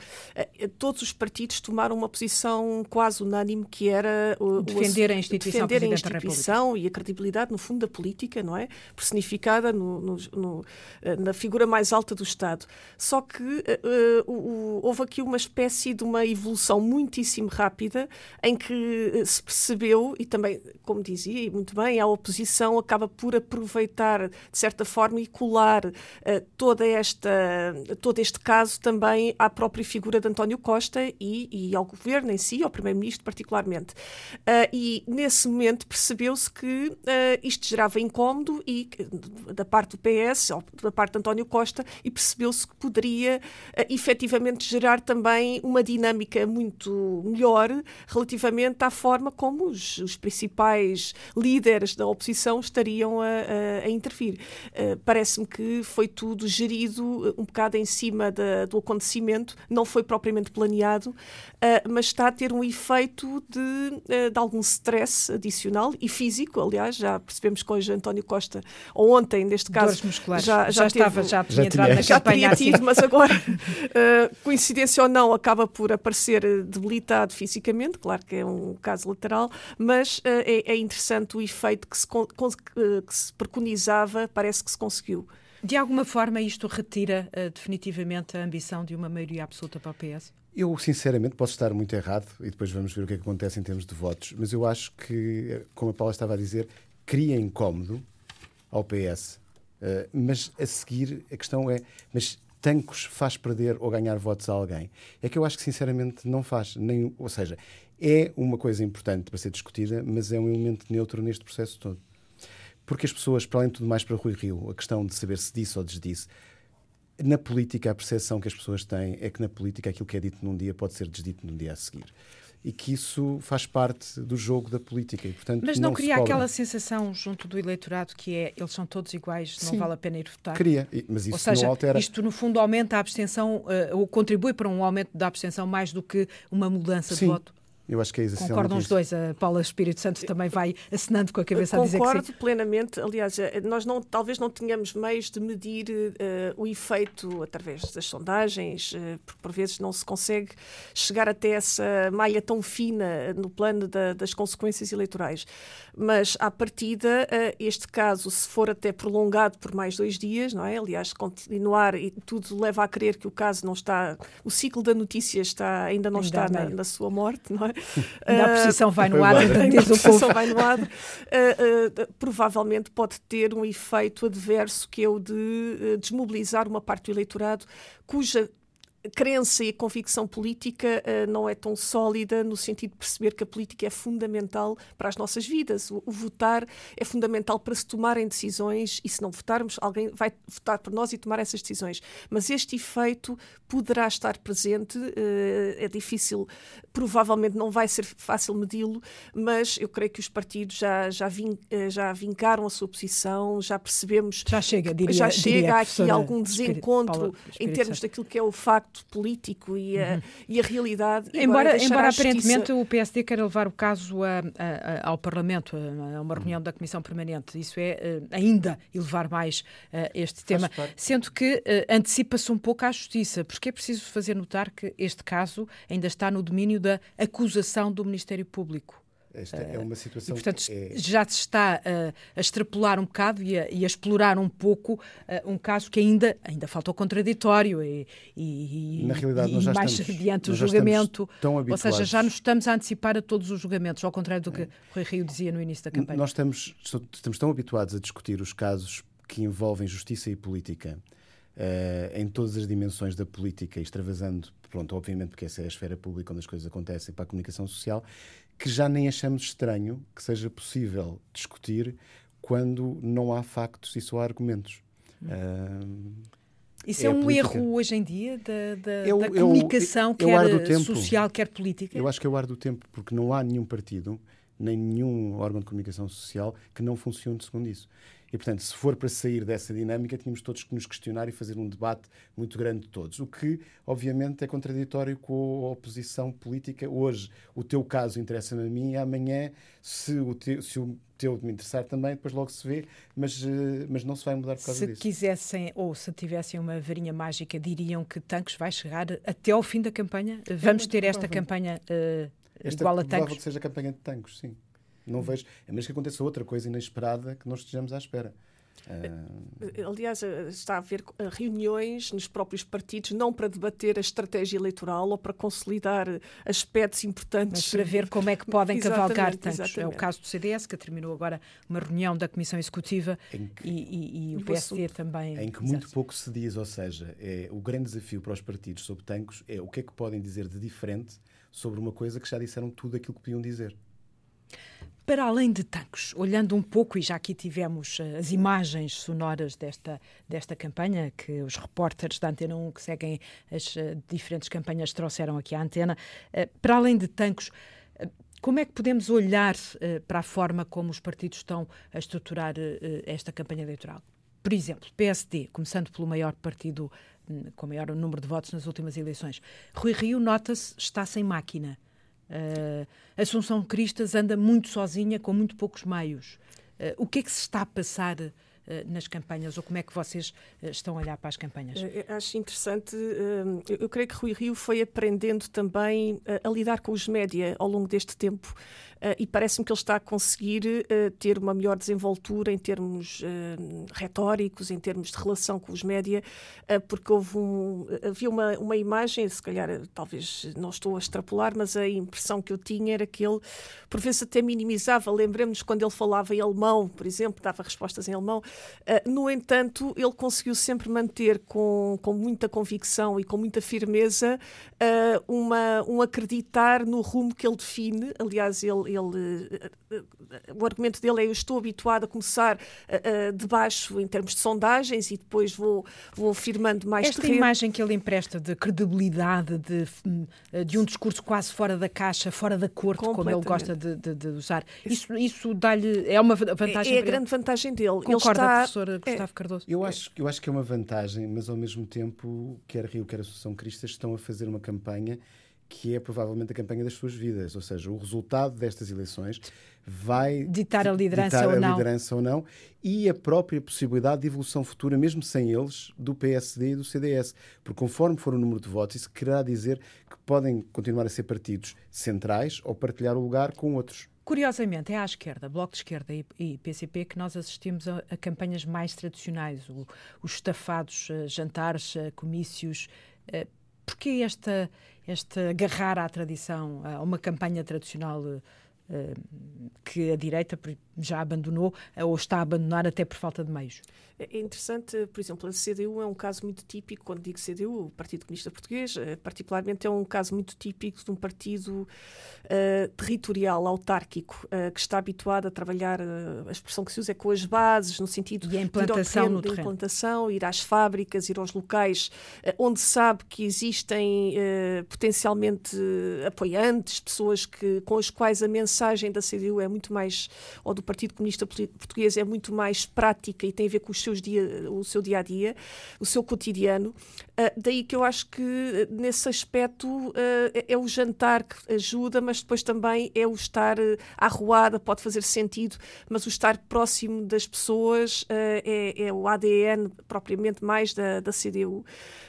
todos os partidos partidos tomaram uma posição quase unânime que era o, defender a instituição, defender a instituição e a credibilidade, no fundo, da política, não é? Personificada no, no, no, eh, na figura mais alta do Estado. Só que uh, uh, houve aqui uma espécie de uma evolução muitíssimo rápida em que se percebeu, e também, como dizia, muito bem, a oposição acaba por aproveitar, de certa forma, e colar uh, toda esta, todo este caso também à própria figura de António Costa e e, ao governo em si, ao primeiro-ministro particularmente. Uh, e nesse momento percebeu-se que uh, isto gerava incómodo e da parte do PS, da parte de António Costa, e percebeu-se que poderia uh, efetivamente gerar também uma dinâmica muito melhor relativamente à forma como os, os principais líderes da oposição estariam a, a, a intervir. Uh, Parece-me que foi tudo gerido um bocado em cima da, do acontecimento, não foi propriamente planeado uh, mas está a ter um efeito de, uh, de algum stress adicional e físico, aliás, já percebemos que hoje António Costa, ou ontem, neste caso, já, já, já teve, estava, já tinha entrado na já campanha. Teria tido, mas agora, uh, coincidência ou não, acaba por aparecer debilitado fisicamente, claro que é um caso lateral, mas é, é, interessante o efeito que se, que se preconizava, parece que se conseguiu. De alguma forma, isto retira uh, definitivamente a ambição de uma maioria absoluta para o PS? Eu, sinceramente, posso estar muito errado e depois vamos ver o que, é que acontece em termos de votos, mas eu acho que, como a Paula estava a dizer, cria incómodo ao PS. Uh, eh, mas a seguir, a questão é: mas Tancos faz perder ou ganhar votos a alguém? É que eu acho que, sinceramente, não faz. Nem, ou seja, é uma coisa importante para ser discutida, mas é um elemento neutro neste processo todo. Porque as pessoas, para além de tudo mais para Rui Rio, a questão de saber se disse ou desdisse, na política, a percepção que as pessoas têm é que na política aquilo que é dito num dia pode ser desdito num dia a seguir. E que isso faz parte do jogo da política. E, portanto, Mas não, não cria aquela sensação junto do eleitorado que é eles são todos iguais, Sim, não vale a pena ir votar? Cria, mas isso Ou seja, não altera. Isto, no fundo, aumenta a abstenção, uh, ou contribui para um aumento da abstenção mais do que uma mudança Sim. de voto? Eu acho que é Concordam os dois. A Paula Espírito Santo também vai assinando com a cabeça Concordo a dizer que sim. Concordo plenamente. Aliás, eh, nós não, talvez não tenhamos meios de medir uh, o efeito através das sondagens, uh, porque por vezes não se consegue chegar até essa malha tão fina no plano da, das consequências eleitorais. Mas, à partida, uh, este caso, se for até prolongado por mais dois dias, não é? Aliás, continuar e tudo leva a crer que o caso não está, o ciclo da notícia está, ainda não ainda está na, na, sua morte, não é? Ainda a precisão vai no ar, ainda a precisão vai no ar. Uh, uh, provavelmente pode ter um efeito adverso que é o de desmobilizar uma parte do eleitorado cuja crença e a convicção política uh, não é tão sólida no sentido de perceber que a política é fundamental para as nossas vidas. O, o, votar é fundamental para se tomarem decisões e se não votarmos, alguém vai votar por nós e tomar essas decisões. Mas este efeito poderá estar presente, uh, é difícil, provavelmente não vai ser fácil medi-lo, mas eu creio que os partidos já, já, vin, uh, já vincaram a sua posição, já percebemos. Já chega, diria, Já chega diria aqui algum desencontro Espírito, em termos daquilo que é o facto político e a, uhum. e a realidade. Embora embora aparentemente o PSD queira levar o caso a, a, ao Parlamento, a, uma reunião da Comissão Permanente, isso é eh, ainda elevar mais uh, este tema, sendo que uh, antecipa-se um pouco à Justiça, porque é preciso fazer notar que este caso ainda está no domínio da acusação do Ministério Público. Esta é uma situação. E, portanto, é... já se está uh, a extrapolar um bocado e a, e a explorar um pouco uh, um caso que ainda, ainda falta o contraditório e, e, Na realidade, nós já mais estamos, adiante o julgamento. Tão Ou seja, já nos estamos a antecipar a todos os julgamentos, ao contrário do que é. Rui Rio dizia no início da campanha. Nós estamos, estamos tão habituados a discutir os casos que envolvem justiça e política. Uh, em todas as dimensões da política, extravasando, pronto, obviamente, porque essa é a esfera pública onde as coisas acontecem para a comunicação social, que já nem achamos estranho que seja possível discutir quando não há factos e só há argumentos. Uh, isso é, é um erro hoje em dia da, da, eu, da comunicação, eu, eu, quer social, quer política? Eu acho que é o ar do tempo, porque não há nenhum partido, nem nenhum órgão de comunicação social que não funcione segundo isso. E, portanto, se for para sair dessa dinâmica, tínhamos todos que nos questionar e fazer um debate muito grande de todos. O que, obviamente, é contraditório com a oposição política. Hoje, o teu caso interessa-me a mim e amanhã, se o, teu, se o teu me interessar também, depois logo se vê, mas, eh, mas não se vai mudar por causa se disso. Se quisessem, ou se tivessem uma varinha mágica, diriam que Tanques vai chegar até ao fim da campanha? Vamos ter esta campanha uh, esta igual a? É provável que seja a campanha de Tanques, sim. Não vejo, a menos que aconteça outra coisa inesperada que não estejamos à espera. Uh... Aliás, eh, está a haver reuniões nos próprios partidos, não para debater a estratégia eleitoral ou para consolidar aspectos importantes. Mas para ver como é que podem cavalgar tantos. Exatamente. É o caso do CDS, que terminou agora uma reunião da Comissão Executiva que, e, e, e, o PSD também. Em que muito Exato. pouco se diz, ou seja, é, o grande desafio para os partidos sobre tancos é o que é que podem dizer de diferente sobre uma coisa que já disseram tudo aquilo que podiam dizer. Para além de tanques, olhando um pouco, e já aqui tivemos uh, as imagens sonoras desta, desta campanha, que os repórteres da Antena 1 que seguem as uh, diferentes campanhas trouxeram aqui à Antena, uh, para além de tanques, como é que podemos olhar para a forma como os partidos estão a estruturar esta campanha eleitoral? Por exemplo, PSD, começando pelo maior partido hum, com maior número de votos nas últimas eleições. Rui Rio, nota-se, está sem máquina. Uh, Assunção Cristas anda muito sozinha, com muito poucos meios. Uh, o que é que se está a passar uh, nas campanhas ou como é que vocês estão a olhar para as campanhas? acho interessante. eu creio que Rui Rio foi aprendendo também a lidar com os média ao longo deste tempo. Uh, e parece-me que ele está a conseguir uh, ter uma melhor desenvoltura em termos uh, retóricos, em termos de relação com os média, porque houve um, havia uma, uma imagem, se calhar talvez não estou a extrapolar, mas a impressão que eu tinha era que ele, por vezes, até minimizava. Lembremos quando ele falava em alemão, por exemplo, dava respostas em alemão. no entanto, ele conseguiu sempre manter com, com muita convicção e com muita firmeza uma, um acreditar no rumo que ele define. Aliás, ele ele, eh, eh, o argumento dele é eu estou habituado a começar uh, de baixo em termos de sondagens e depois vou, vou firmando mais Esta terreno. imagem que ele empresta de credibilidade, de, de um discurso quase fora da caixa, fora da corte, como ele gosta de, de, de usar, isso, isso dá-lhe, é uma vantagem É, é a grande vantagem dele. Concorda, ele está, professor Gustavo é, Cardoso? Eu acho, eu acho que é uma vantagem, mas ao mesmo tempo, quer Rio, quer a Associação Cristas estão a fazer uma campanha que é provavelmente a campanha das suas vidas, ou seja, o resultado destas eleições vai ditar a liderança, ditar ou, a não. liderança ou não e a própria possibilidade de evolução futura, mesmo sem eles, do PSD e do CDS. Porque conforme for o número de votos, isso quererá dizer que podem continuar a ser partidos centrais ou partilhar o lugar com outros. Curiosamente, é à esquerda, Bloco de Esquerda e, PCP, que nós assistimos a, a campanhas mais tradicionais, o, os estafados, uh, jantares, uh, comícios. Uh, Porquê esta, esta agarrar à tradição, a uma campanha tradicional que a direita já abandonou ou está a abandonar até por falta de meios? É interessante, por exemplo, a CDU é um caso muito típico, quando digo CDU, o Partido Comunista Português, eh, particularmente é um caso muito típico de um partido uh, territorial, autárquico, uh, que está habituado a trabalhar, uh, a expressão que se usa é com as bases, no sentido e a implantação de ir, terreno, implantação, ir às fábricas, ir aos locais onde sabe que existem potencialmente apoiantes, pessoas que, com as quais a mensagem da CDU é muito mais, ou do Partido Comunista Português é muito mais prática e tem a ver com os seus dia, o seu dia a dia, o seu cotidiano. Uh, daí que eu acho que nesse aspecto uh, é, é, o jantar que ajuda, mas depois também é o estar uh, à ruada, pode fazer sentido, mas o estar próximo das pessoas é, é, o ADN propriamente mais da, da CDU.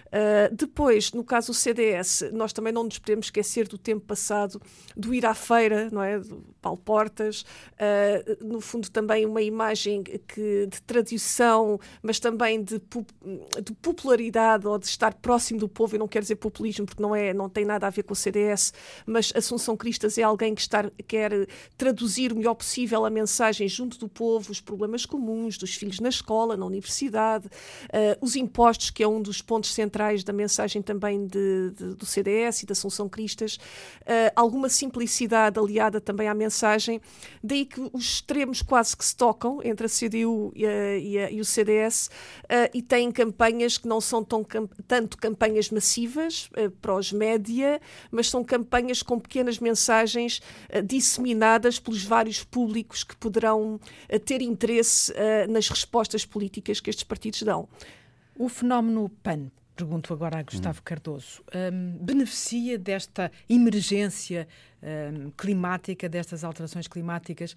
Uh, depois, no caso do CDS, nós também não nos podemos esquecer do tempo passado do ir à feira, não é? Paulo Portas, uh, no fundo também uma imagem que, de tradição, mas também de, de, popularidade ou de estar próximo do povo, e não quero dizer populismo porque não, é, não tem nada a ver com o CDS, mas Assunção Cristas é alguém que estar, quer traduzir o melhor possível a mensagem junto do povo, os problemas comuns dos filhos na escola, na universidade, uh, os impostos, que é um dos pontos centrais centrais da mensagem também de, de, do CDS e da Assunção Cristas, uh, alguma simplicidade aliada também à mensagem, daí que os extremos quase que se tocam entre a CDU e, a, e, a, e o CDS uh, e têm campanhas que não são tão, tanto campanhas massivas uh, para os média, mas são campanhas com pequenas mensagens disseminadas pelos vários públicos que poderão ter interesse nas respostas políticas que estes partidos dão. O fenómeno PAN pergunto agora a Gustavo hum. Cardoso, um, beneficia desta emergência um, climática, destas alterações climáticas,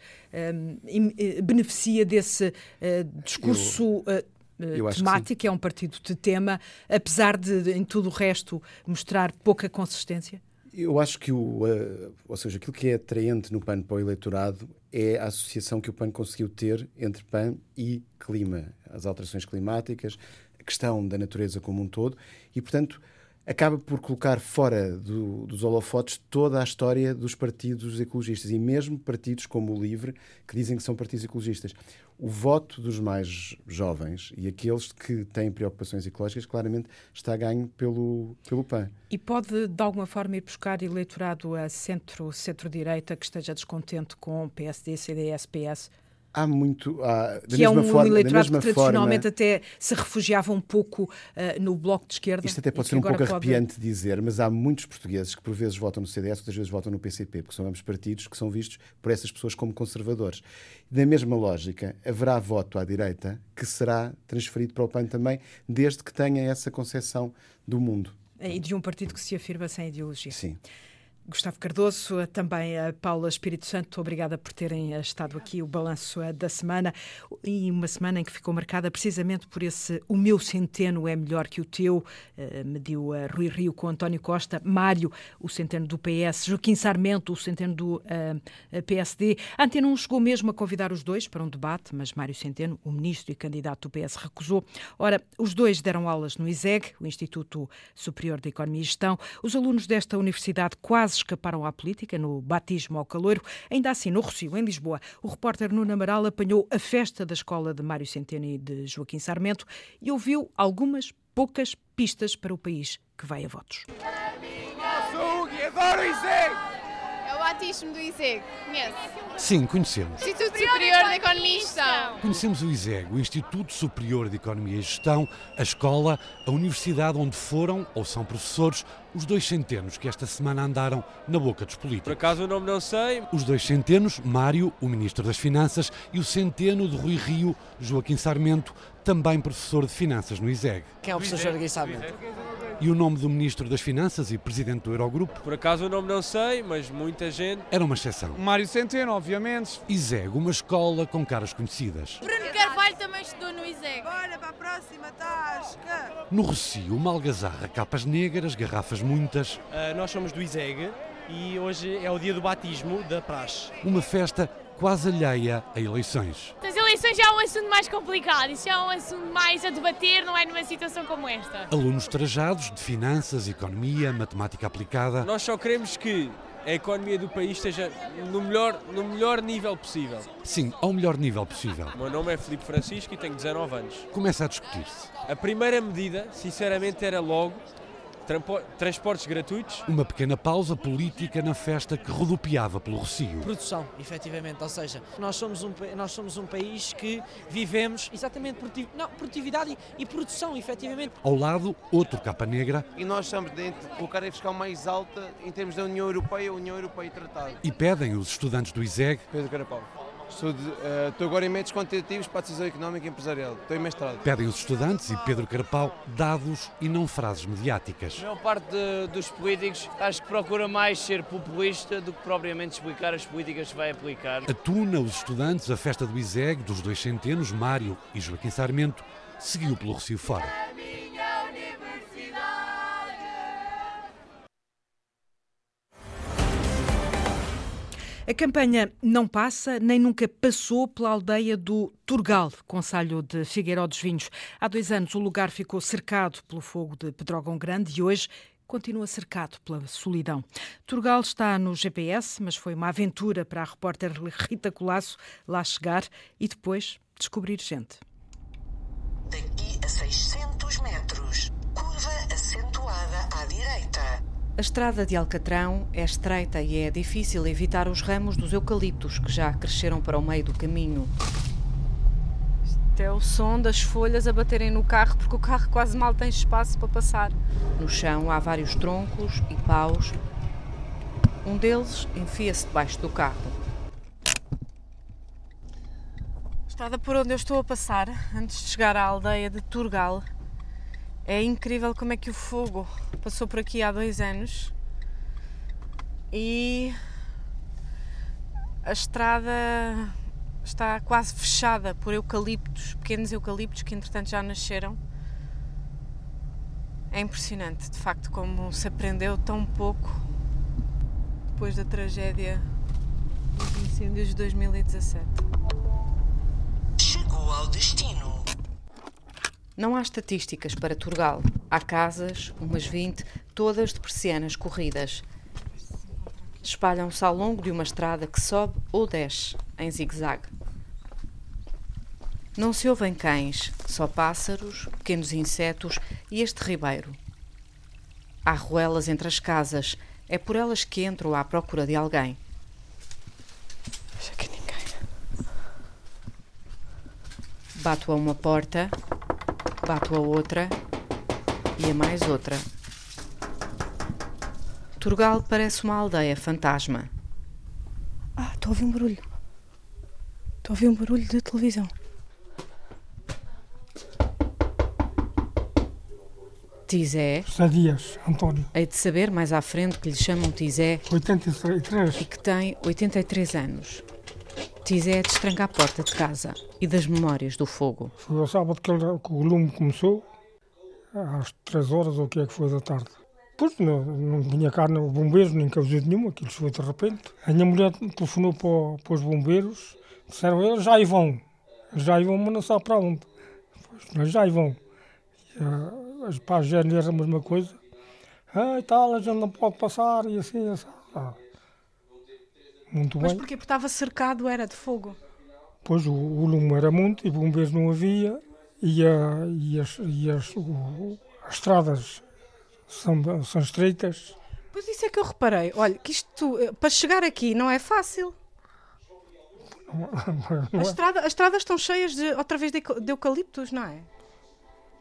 um, eh, beneficia desse uh, discurso. Eu... Uh, temático, é um partido de tema, apesar de, de, em tudo o resto, mostrar pouca consistência? Eu acho que o, uh, ou seja, aquilo que é atraente no PAN para o eleitorado é a associação que o PAN conseguiu ter entre PAN e clima, as alterações climáticas, questão da natureza como um todo e, portanto, acaba por colocar fora do, dos holofotes toda a história dos partidos ecologistas e mesmo partidos como o LIVRE, que dizem que são partidos ecologistas. O voto dos mais jovens e aqueles que têm preocupações ecológicas claramente está ganho pelo, pelo PAN. E pode, de alguma forma, ir buscar eleitorado a centro, centro-direita que esteja descontente com PSD, CDS, PS? Há muito. Há, da que é um forma, eleitorado que tradicionalmente forma, até se refugiava um pouco uh, no bloco de esquerda. Isto até pode ser um pouco pode... arrepiante dizer, mas há muitos portugueses que por vezes votam no CDS, outras vezes votam no PCP, porque são ambos partidos que são vistos por essas pessoas como conservadores. Da mesma lógica, haverá voto à direita que será transferido para o PAN também, desde que tenha essa concepção do mundo. E de um partido que se afirma sem ideologia. Sim. Gustavo Cardoso, também a Paula Espírito Santo, obrigada por terem estado aqui o balanço eh, da semana e uma semana em que ficou marcada precisamente por esse o meu centeno é melhor que o teu, eh, mediu a Rui Rio com António Costa, Mário, o centeno do PS, Joaquim Sarmento, o centeno do uh, PSD. A Antena 1 chegou mesmo a convidar os dois para um debate, mas Mário Centeno, o ministro e candidato do PS, recusou. Ora, os dois deram aulas no ISEG, o Instituto Superior de Economia e Gestão. Os alunos desta universidade quase escaparam à política no batismo ao caloiro. Ainda assim, no Rocio, em Lisboa, o repórter Nuno Amaral apanhou a festa da escola de Mário Centeno e de Joaquim Sarmento e ouviu algumas poucas pistas para o país que vai a votos. Adoro É o batismo do ISEG, conhece? Sim, conhecemos. Instituto Superior de Economia e Gestão. Conhecemos o ISEG, o Instituto Superior de Economia e Gestão, a escola, a universidade onde foram ou são professores os dois centenos que esta semana andaram na boca dos políticos. Por acaso o nome não sei. Os dois centenos, Mário, o Ministro das Finanças, e o centeno de Rui Rio, Joaquim Sarmento, também professor de Finanças no ISEG. Quem é o professor Joaquim Sarmento? E o nome do Ministro das Finanças e Presidente do Eurogrupo? Por acaso o nome não sei, mas muita gente. Era uma exceção. Mário Centeno, obviamente. ISEG, uma escola com caras conhecidas. Bruno Carvalho também estudou no ISEG. Bora para a próxima tasca. No Rocio, uma algazarra, capas negras, garrafas muitas. Uh, nós somos do ISEG e hoje é o dia do batismo da praxe. Uma festa quase alheia a eleições. As eleições já é um assunto mais complicado, isso já é um assunto mais a debater, não é numa situação como esta. Alunos trajados de finanças, economia, matemática aplicada. Nós só queremos que a economia do país esteja no melhor, no melhor nível possível. Sim, ao melhor nível possível. O meu nome é Filipe Francisco e tenho 19 anos. Começa a discutir-se. A primeira medida, sinceramente, era logo transportes gratuitos. Uma pequena pausa política na festa que rodopiava pelo Rocio. Produção, efetivamente, ou seja, nós somos um, nós somos um país que vivemos exatamente produtiv, não, produtividade e, e produção, efetivamente. Ao lado, outro capa negra. E nós estamos dentro com a carga fiscal mais alta em termos da União Europeia, União Europeia Tratado. E pedem os estudantes do ISEG. Pedro Carapau. Estou, uh, estou, agora em métodos quantitativos para a decisão económica e empresarial. Estou em mestrado. Pedem os estudantes e Pedro Carapau dados e não frases mediáticas. A maior parte de, dos políticos acho que procura mais ser populista do que propriamente explicar as políticas que vai aplicar. A Tuna, os estudantes, a festa do ISEG, dos dois centenos, Mário e Joaquim Sarmento, seguiu pelo Recio Fora. A campanha não passa, nem nunca passou pela aldeia do Turgal, Conselho de Figueiró dos Vinhos. Há dois anos o lugar ficou cercado pelo fogo de Pedrógão Grande e hoje continua cercado pela solidão. Turgal está no GPS, mas foi uma aventura para a repórter Rita Colasso lá chegar e depois descobrir gente. Daqui a 600 metros, curva acentuada à direita. A estrada de Alcatrão é estreita e é difícil evitar os ramos dos eucaliptos que já cresceram para o meio do caminho. Isto é o som das folhas a baterem no carro, porque o carro quase mal tem espaço para passar. No chão há vários troncos e paus. Um deles enfia-se debaixo do carro. A estrada por onde eu estou a passar, antes de chegar à aldeia de Turgal, é incrível como é que o fogo passou por aqui há dois anos e a estrada está quase fechada por eucaliptos, pequenos eucaliptos que entretanto já nasceram. É impressionante, de facto, como se aprendeu tão pouco depois da tragédia dos incêndios de 2017. Chegou ao destino. Não há estatísticas para Turgal. Há casas, umas 20, todas de persianas corridas. Espalham-se ao longo de uma estrada que sobe ou desce, em zigue-zague. Não se ouvem cães, só pássaros, pequenos insetos e este ribeiro. Há ruelas entre as casas, é por elas que entro à procura de alguém. Veja que ninguém. Bato a uma porta, bato a outra e a mais outra. Turgal parece uma aldeia fantasma. Ah, estou a ouvir um barulho. Estou a ouvir um barulho de televisão. Tizé. José Dias, António. Hei de saber mais à frente que lhe chamam Tizé. 83. E que tem 83 anos. Tizé é de a porta de casa e das memórias do fogo. Foi ao sábado que, o lume começou, às 3 horas ou o que é que foi da tarde. Pois não, não vinha cá no bombeiros, nem causa nenhuma, aquilo foi de repente. A minha mulher telefonou para, para os bombeiros, disseram eles já vão, já vão, mas não sabe para onde. Pois, já vão. E, as pais já a mesma coisa. Ah, e tal, a gente não pode passar e assim, assim. Ah, muito Mas bem. porquê? Porque estava cercado, era de fogo. Pois o, o lume era muito e bombeiros não havia e, a, e, as, e as, o, as estradas são, são estreitas. Pois isso é que eu reparei. Olha, que isto, para chegar aqui não é fácil. Não A é? estrada, as estradas estão cheias de, outra vez de, de eucaliptos, não é?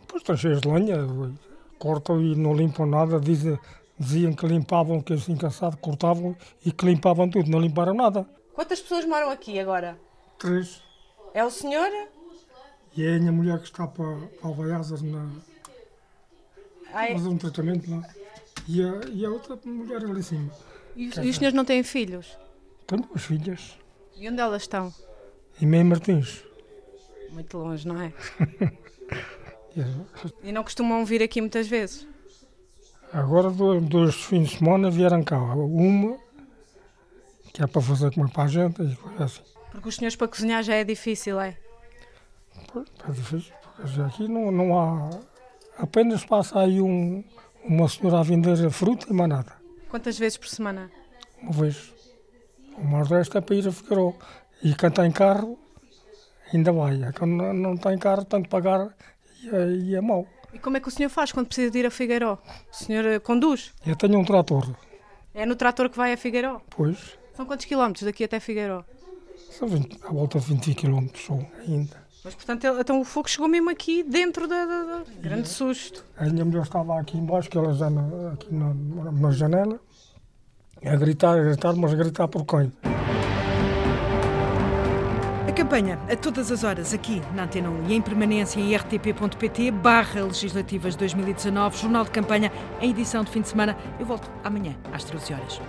Pois estão cheias de lenha, cortam e não limpam nada, dizem, diziam que limpavam, que assim cansado, cortavam e que limpavam tudo, não limparam nada. Quantas pessoas moram aqui agora? Três. É o senhor? E é a minha mulher que está para, para Alvaiazas na... Ai. Fazer um tratamento lá. E a, e a outra mulher ali em cima. E, os, e os senhores não têm filhos? Tenho duas filhas. E onde elas estão? Em Meio Martins. Muito longe, não é? e não costumam vir aqui muitas vezes? Agora, dois fins de semana vieram cá. Uma, que é para fazer comer para a gente e coisa assim. Porque os senhores para cozinhar já é difícil, é? Pois, é difícil, porque aqui não, não há. Apenas passa aí um, uma senhora a vender fruta e mais nada. Quantas vezes por semana? Uma vez. Uma resto é para ir a Figueiredo. E quem tem carro, ainda vai. É quando não tem carro, tem de pagar e é, e é mau. E como é que o senhor faz quando precisa de ir a Figueiró? O senhor eh, conduz? Eu tenho um trator. É no trator que vai a Figueiró? Pois. São quantos quilómetros daqui até Figueiró? São 20, à volta de 20 quilómetros só ainda. Mas, portanto, então o fogo chegou mesmo aqui dentro da... da, da... Grande susto. A minha mulher estava aqui embaixo, que ela já na, aqui na, na janela, a gritar, a gritar, mas a gritar por quem? Campanha a todas as horas aqui na Antena 1 e em permanência em rtp.pt barra legislativas 2019, jornal de campanha em edição de fim de semana. Eu volto amanhã às 13 horas.